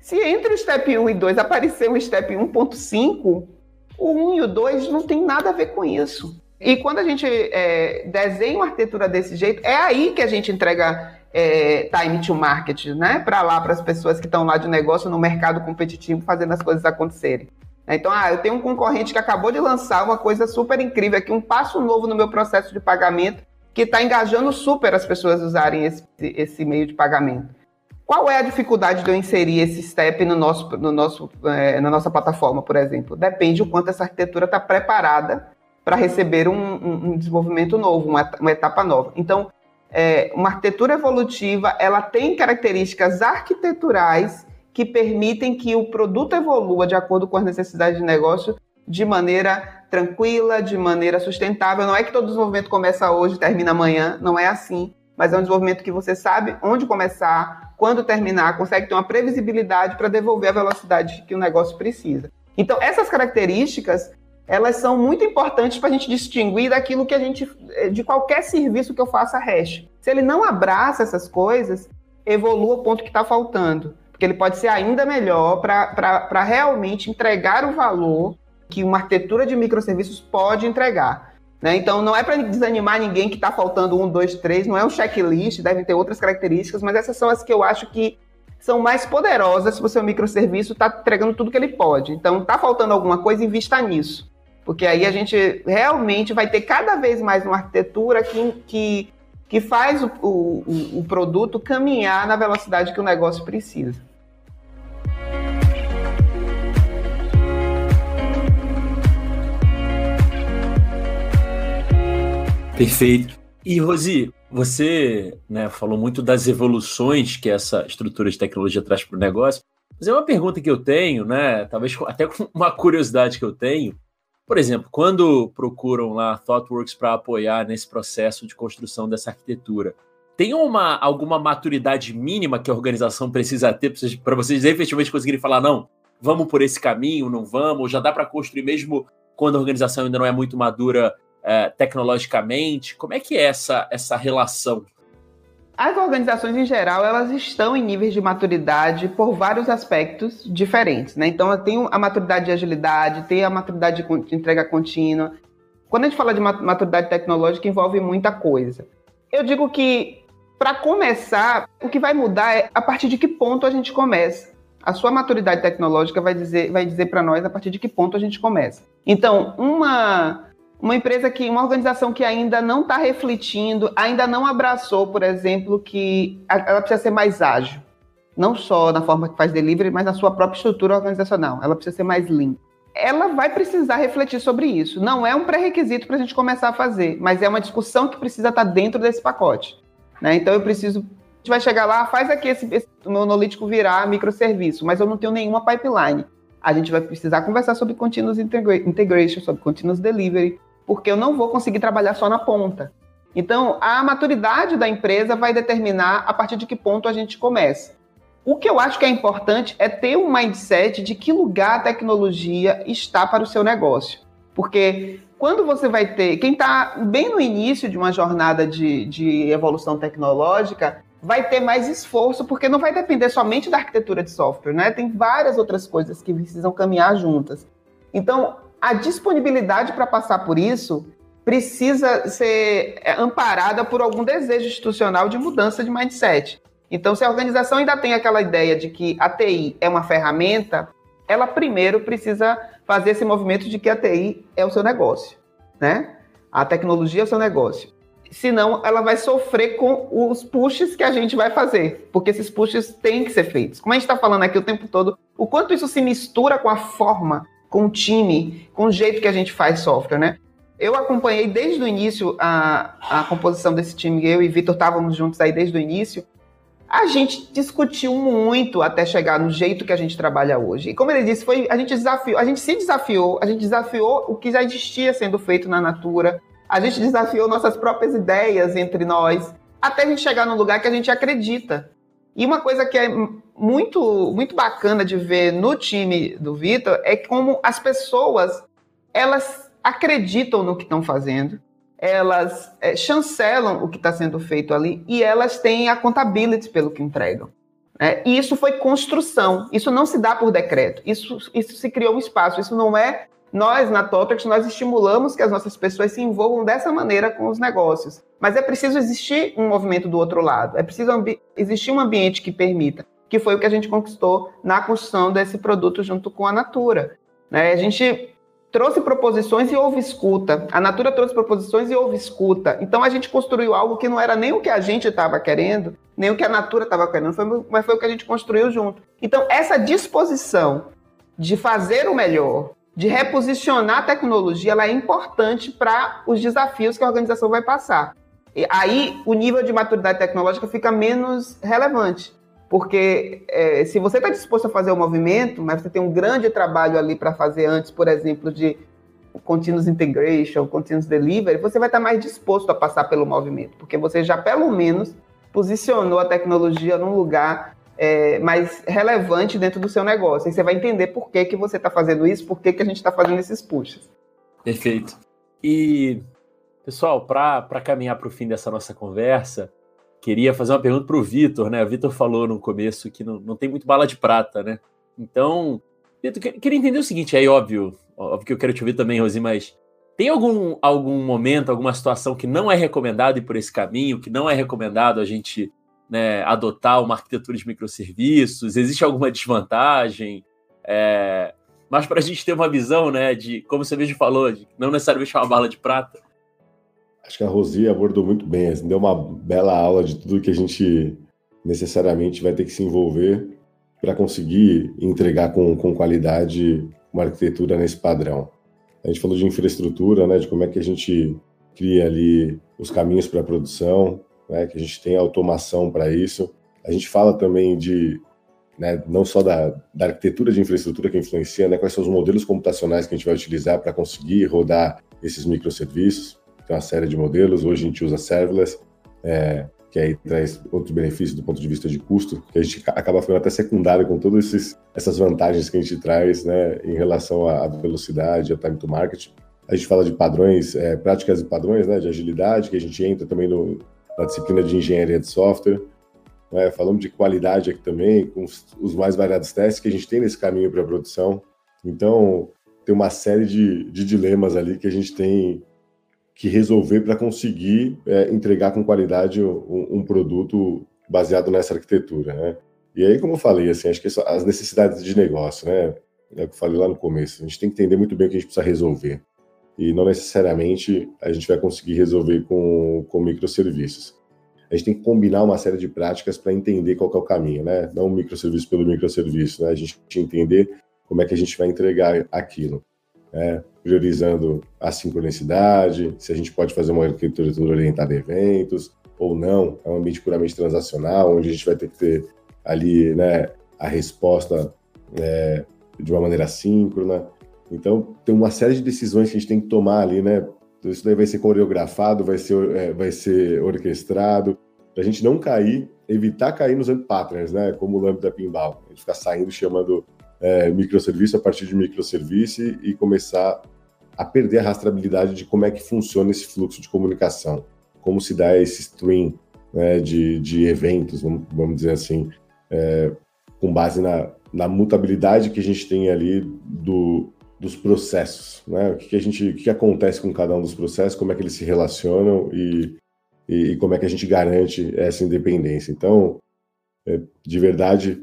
Se entre o step 1 e 2 aparecer um step 1.5, o 1 e o 2 não tem nada a ver com isso. E quando a gente é, desenha uma arquitetura desse jeito, é aí que a gente entrega é, time to market, né? Para lá, para as pessoas que estão lá de negócio no mercado competitivo, fazendo as coisas acontecerem. Né? Então, ah, eu tenho um concorrente que acabou de lançar uma coisa super incrível aqui, um passo novo no meu processo de pagamento, que está engajando super as pessoas usarem esse, esse meio de pagamento. Qual é a dificuldade de eu inserir esse step no nosso, no nosso, é, na nossa plataforma, por exemplo? Depende o quanto essa arquitetura está preparada para receber um, um, um, desenvolvimento novo, uma, uma etapa nova. Então, é, uma arquitetura evolutiva, ela tem características arquiteturais que permitem que o produto evolua de acordo com as necessidades de negócio de maneira tranquila, de maneira sustentável. Não é que todo desenvolvimento começa hoje e termina amanhã, não é assim. Mas é um desenvolvimento que você sabe onde começar, quando terminar, consegue ter uma previsibilidade para devolver a velocidade que o negócio precisa. Então, essas características elas são muito importantes para a gente distinguir daquilo que a gente, de qualquer serviço que eu faça hash. Se ele não abraça essas coisas, evolua o ponto que está faltando, porque ele pode ser ainda melhor para realmente entregar o valor que uma arquitetura de microserviços pode entregar. Né? Então, não é para desanimar ninguém que está faltando um, dois, três, não é um checklist, devem ter outras características, mas essas são as que eu acho que são mais poderosas se o seu microserviço está entregando tudo que ele pode. Então, está faltando alguma coisa, invista nisso. Porque aí a gente realmente vai ter cada vez mais uma arquitetura que, que, que faz o, o, o produto caminhar na velocidade que o negócio precisa. Perfeito. E Rosi, você né, falou muito das evoluções que essa estrutura de tecnologia traz para o negócio. Mas é uma pergunta que eu tenho, né? Talvez até uma curiosidade que eu tenho. Por exemplo, quando procuram lá ThoughtWorks para apoiar nesse processo de construção dessa arquitetura, tem uma, alguma maturidade mínima que a organização precisa ter para vocês efetivamente conseguirem falar, não, vamos por esse caminho, não vamos, já dá para construir mesmo quando a organização ainda não é muito madura é, tecnologicamente? Como é que é essa, essa relação as organizações em geral, elas estão em níveis de maturidade por vários aspectos diferentes, né? Então, tem a maturidade de agilidade, tem a maturidade de entrega contínua. Quando a gente fala de maturidade tecnológica, envolve muita coisa. Eu digo que, para começar, o que vai mudar é a partir de que ponto a gente começa. A sua maturidade tecnológica vai dizer, vai dizer para nós a partir de que ponto a gente começa. Então, uma uma empresa que, uma organização que ainda não está refletindo, ainda não abraçou, por exemplo, que ela precisa ser mais ágil. Não só na forma que faz delivery, mas na sua própria estrutura organizacional. Ela precisa ser mais lean. Ela vai precisar refletir sobre isso. Não é um pré-requisito para a gente começar a fazer, mas é uma discussão que precisa estar tá dentro desse pacote. Né? Então eu preciso. A gente vai chegar lá, faz aqui esse, esse monolítico virar microserviço, mas eu não tenho nenhuma pipeline. A gente vai precisar conversar sobre continuous integration, sobre continuous delivery, porque eu não vou conseguir trabalhar só na ponta. Então, a maturidade da empresa vai determinar a partir de que ponto a gente começa. O que eu acho que é importante é ter um mindset de que lugar a tecnologia está para o seu negócio. Porque quando você vai ter. Quem está bem no início de uma jornada de, de evolução tecnológica vai ter mais esforço, porque não vai depender somente da arquitetura de software, né? Tem várias outras coisas que precisam caminhar juntas. Então, a disponibilidade para passar por isso precisa ser é, amparada por algum desejo institucional de mudança de mindset. Então, se a organização ainda tem aquela ideia de que a TI é uma ferramenta, ela primeiro precisa fazer esse movimento de que a TI é o seu negócio, né? A tecnologia é o seu negócio. Senão, ela vai sofrer com os pushes que a gente vai fazer, porque esses pushes têm que ser feitos. Como a gente está falando aqui o tempo todo, o quanto isso se mistura com a forma com o time, com o jeito que a gente faz software, né? Eu acompanhei desde o início a, a composição desse time, eu e Vitor estávamos juntos aí desde o início. A gente discutiu muito até chegar no jeito que a gente trabalha hoje. E como ele disse, foi a gente desafiou, a gente se desafiou, a gente desafiou o que já existia sendo feito na Natura. A gente desafiou nossas próprias ideias entre nós, até a gente chegar num lugar que a gente acredita. E uma coisa que é muito, muito bacana de ver no time do Vitor é como as pessoas elas acreditam no que estão fazendo, elas é, chancelam o que está sendo feito ali e elas têm a contabilidade pelo que entregam. É, e isso foi construção, isso não se dá por decreto, isso, isso se criou um espaço, isso não é nós, na Totex, nós estimulamos que as nossas pessoas se envolvam dessa maneira com os negócios. Mas é preciso existir um movimento do outro lado. É preciso existir um ambiente que permita. Que foi o que a gente conquistou na construção desse produto junto com a Natura. Né? A gente trouxe proposições e houve escuta. A Natura trouxe proposições e houve escuta. Então a gente construiu algo que não era nem o que a gente estava querendo, nem o que a Natura estava querendo, foi, mas foi o que a gente construiu junto. Então essa disposição de fazer o melhor, de reposicionar a tecnologia, ela é importante para os desafios que a organização vai passar. E aí o nível de maturidade tecnológica fica menos relevante. Porque é, se você está disposto a fazer o movimento, mas você tem um grande trabalho ali para fazer antes, por exemplo, de continuous integration, continuous delivery, você vai estar tá mais disposto a passar pelo movimento, porque você já pelo menos posicionou a tecnologia num lugar é, mais relevante dentro do seu negócio. E você vai entender por que, que você está fazendo isso, por que, que a gente está fazendo esses pushes. Perfeito. E, pessoal, para caminhar para o fim dessa nossa conversa, queria fazer uma pergunta para o Vitor, né? O Vitor falou no começo que não, não tem muito bala de prata, né? Então, Vitor, queria entender o seguinte, aí óbvio, óbvio que eu quero te ouvir também, Rosi, mas tem algum, algum momento, alguma situação que não é recomendado ir por esse caminho, que não é recomendado a gente né, adotar uma arquitetura de microserviços? Existe alguma desvantagem? É, mas para a gente ter uma visão, né, de como você mesmo falou, de não necessariamente uma bala de prata, Acho que a Rosi abordou muito bem, assim, deu uma bela aula de tudo que a gente necessariamente vai ter que se envolver para conseguir entregar com, com qualidade uma arquitetura nesse padrão. A gente falou de infraestrutura, né, de como é que a gente cria ali os caminhos para a produção, né, que a gente tem automação para isso. A gente fala também de né, não só da, da, arquitetura de infraestrutura que influencia, né, quais são os modelos computacionais que a gente vai utilizar para conseguir rodar esses microserviços tem uma série de modelos. Hoje a gente usa serverless, é, que aí traz outros benefícios do ponto de vista de custo, que a gente acaba ficando até secundário com todas essas vantagens que a gente traz né, em relação à velocidade, ao time to market. A gente fala de padrões, é, práticas e padrões né, de agilidade, que a gente entra também no, na disciplina de engenharia de software. Né, falamos de qualidade aqui também, com os, os mais variados testes que a gente tem nesse caminho para a produção. Então, tem uma série de, de dilemas ali que a gente tem que resolver para conseguir é, entregar com qualidade um, um, produto baseado nessa arquitetura, né? E aí, como eu falei, assim, acho que as necessidades de negócio, né? É o que eu falei lá no começo. A gente tem que entender muito bem o que a gente precisa resolver. E não necessariamente a gente vai conseguir resolver com, com microserviços. A gente tem que combinar uma série de práticas para entender qual é o caminho, né? Não microserviço pelo microserviço, né? A gente entender como é que a gente vai entregar aquilo né, priorizando a sincronicidade, se a gente pode fazer uma arquitetura orientada a eventos ou não, é um ambiente puramente transacional, onde a gente vai ter que ter ali né, a resposta é, de uma maneira síncrona. Então, tem uma série de decisões que a gente tem que tomar ali, né? Isso daí vai ser coreografado, vai ser, é, vai ser orquestrado, para a gente não cair, evitar cair nos patterns, né? Como o Lambda Pinball. A gente ficar saindo chamando é, microserviço a partir de microserviço e começar a perder a rastreabilidade de como é que funciona esse fluxo de comunicação, como se dá esse stream né, de, de eventos, vamos, vamos dizer assim, é, com base na, na mutabilidade que a gente tem ali do, dos processos, né? O que, que a gente, o que, que, acontece com cada um dos processos, como é que eles se relacionam e, e, e como é que a gente garante essa independência. Então, é, de verdade,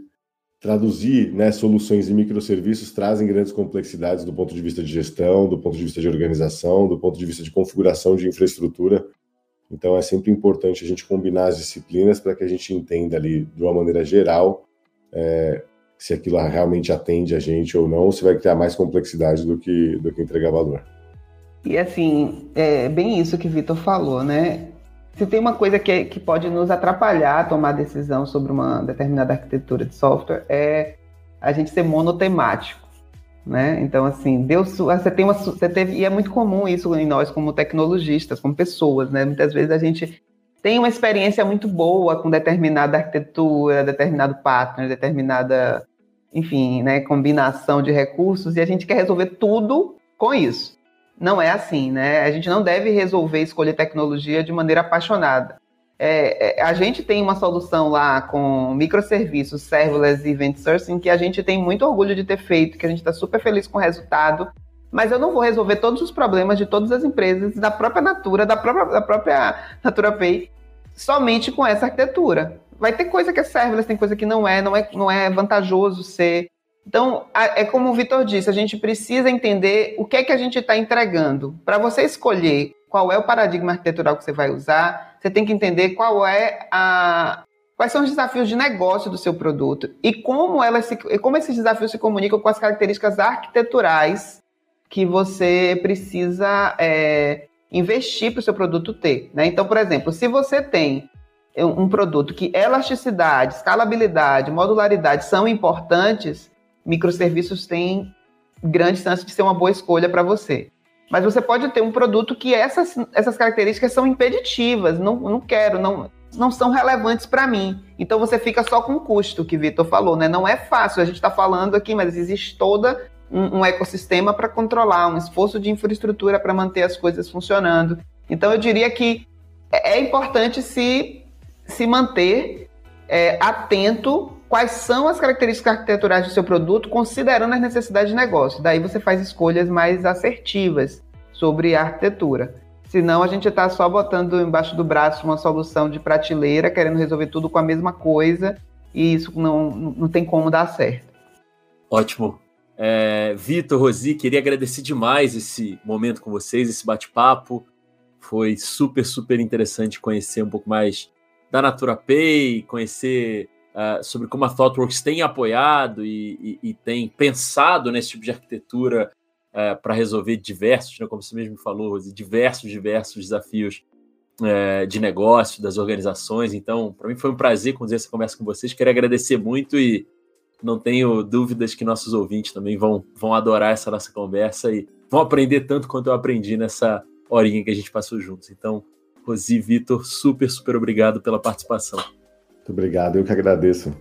traduzir né, soluções em microserviços trazem grandes complexidades do ponto de vista de gestão, do ponto de vista de organização, do ponto de vista de configuração de infraestrutura. Então é sempre importante a gente combinar as disciplinas para que a gente entenda ali de uma maneira geral é, se aquilo realmente atende a gente ou não, ou se vai criar mais complexidade do que, do que entregar valor. E assim, é bem isso que o Vitor falou, né? Se tem uma coisa que, que pode nos atrapalhar a tomar decisão sobre uma determinada arquitetura de software, é a gente ser monotemático. Né? Então, assim, Deus, você tem uma, você teve, e é muito comum isso em nós como tecnologistas, como pessoas, né? Muitas vezes a gente tem uma experiência muito boa com determinada arquitetura, determinado partner, determinada, enfim, né, combinação de recursos, e a gente quer resolver tudo com isso não é assim, né? A gente não deve resolver escolher tecnologia de maneira apaixonada. É, é, a gente tem uma solução lá com microserviços, serverless e event sourcing que a gente tem muito orgulho de ter feito, que a gente está super feliz com o resultado, mas eu não vou resolver todos os problemas de todas as empresas, da própria Natura, da própria, da própria Natura Pay, somente com essa arquitetura. Vai ter coisa que é serverless, tem coisa que não é, não é, não é vantajoso ser Então, é como o Vitor disse, a gente precisa entender o que é que a gente está entregando. Para você escolher qual é o paradigma arquitetural que você vai usar, você tem que entender qual é a, quais são os desafios de negócio do seu produto e como, ela se, como esses desafios se comunicam com as características arquiteturais que você precisa é, investir para o seu produto ter. Né? Então, por exemplo, se você tem um produto que elasticidade, escalabilidade, modularidade são importantes, microserviços têm grande chance de ser uma boa escolha para você. Mas você pode ter um produto que essas, essas características são impeditivas, não, não quero, não, não são relevantes para mim. Então você fica só com o custo que o Vitor falou, né? Não é fácil, a gente está falando aqui, mas existe toda um, um ecossistema para controlar, um esforço de infraestrutura para manter as coisas funcionando. Então eu diria que é, é importante se, se manter é, atento quais são as características arquiteturais do seu produto, considerando as necessidades de negócio. Daí você faz escolhas mais assertivas sobre a arquitetura. Senão a gente está só botando embaixo do braço uma solução de prateleira, querendo resolver tudo com a mesma coisa, e isso não, não tem como dar certo. Ótimo. É, Vitor, Rosi, queria agradecer demais esse momento com vocês, esse bate-papo. Foi super, super interessante conhecer um pouco mais da Natura Pay, conhecer uh, sobre como a ThoughtWorks tem apoiado e, e, e tem pensado nesse tipo de arquitetura uh, para resolver diversos, né, como você mesmo falou, Rosi, diversos, diversos desafios uh, de negócio, das organizações. Então, para mim foi um prazer conduzir essa conversa com vocês. Quero agradecer muito e não tenho dúvidas que nossos ouvintes também vão, vão adorar essa nossa conversa e vão aprender tanto quanto eu aprendi nessa horinha que a gente passou juntos. Então, Rosi, Vitor, super, super obrigado pela participação. Muito obrigado, eu que agradeço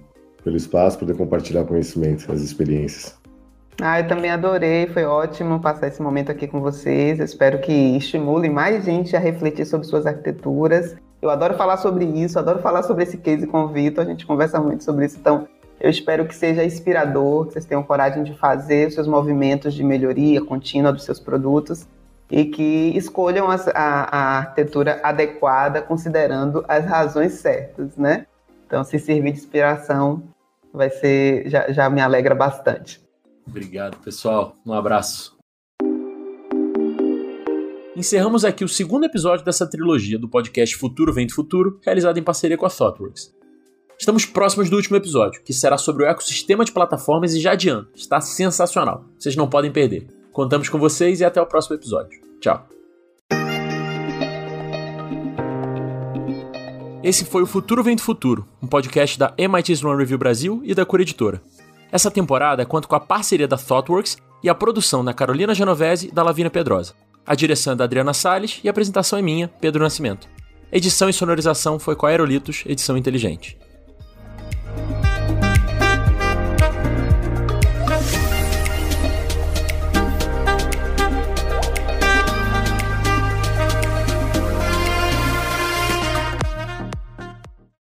pelo espaço, poder compartilhar conhecimento, as experiências. Ah, eu também adorei, foi ótimo passar esse momento aqui com vocês. Eu espero que estimule mais gente a refletir sobre suas arquiteturas. Eu adoro falar sobre isso, adoro falar sobre esse case com o Vitor, a gente conversa muito sobre isso, então eu espero que seja inspirador, que vocês tenham coragem de fazer os seus movimentos de melhoria contínua dos seus produtos e que escolham a, a, a arquitetura adequada considerando as razões certas, né? Então, se servir de inspiração, vai ser já, já me alegra bastante. Obrigado, pessoal. Um abraço. Encerramos aqui o segundo episódio dessa trilogia do podcast Futuro Vem do Futuro, realizado em parceria com a ThoughtWorks. Estamos próximos do último episódio, que será sobre o ecossistema de plataformas e já adianto, está sensacional. Vocês não podem perder. Contamos com vocês e até o próximo episódio. Tchau. Esse foi o Futuro Vem do Futuro, um podcast da MIT Sloan Review Brasil e da Cura Editora. Essa temporada conta com a parceria da ThoughtWorks e a produção da Carolina Genovese e da Lavina Pedrosa. A direção é da Adriana Salles e a apresentação é minha, Pedro Nascimento. Edição e sonorização foi com a Aerolitos, edição inteligente. Bye.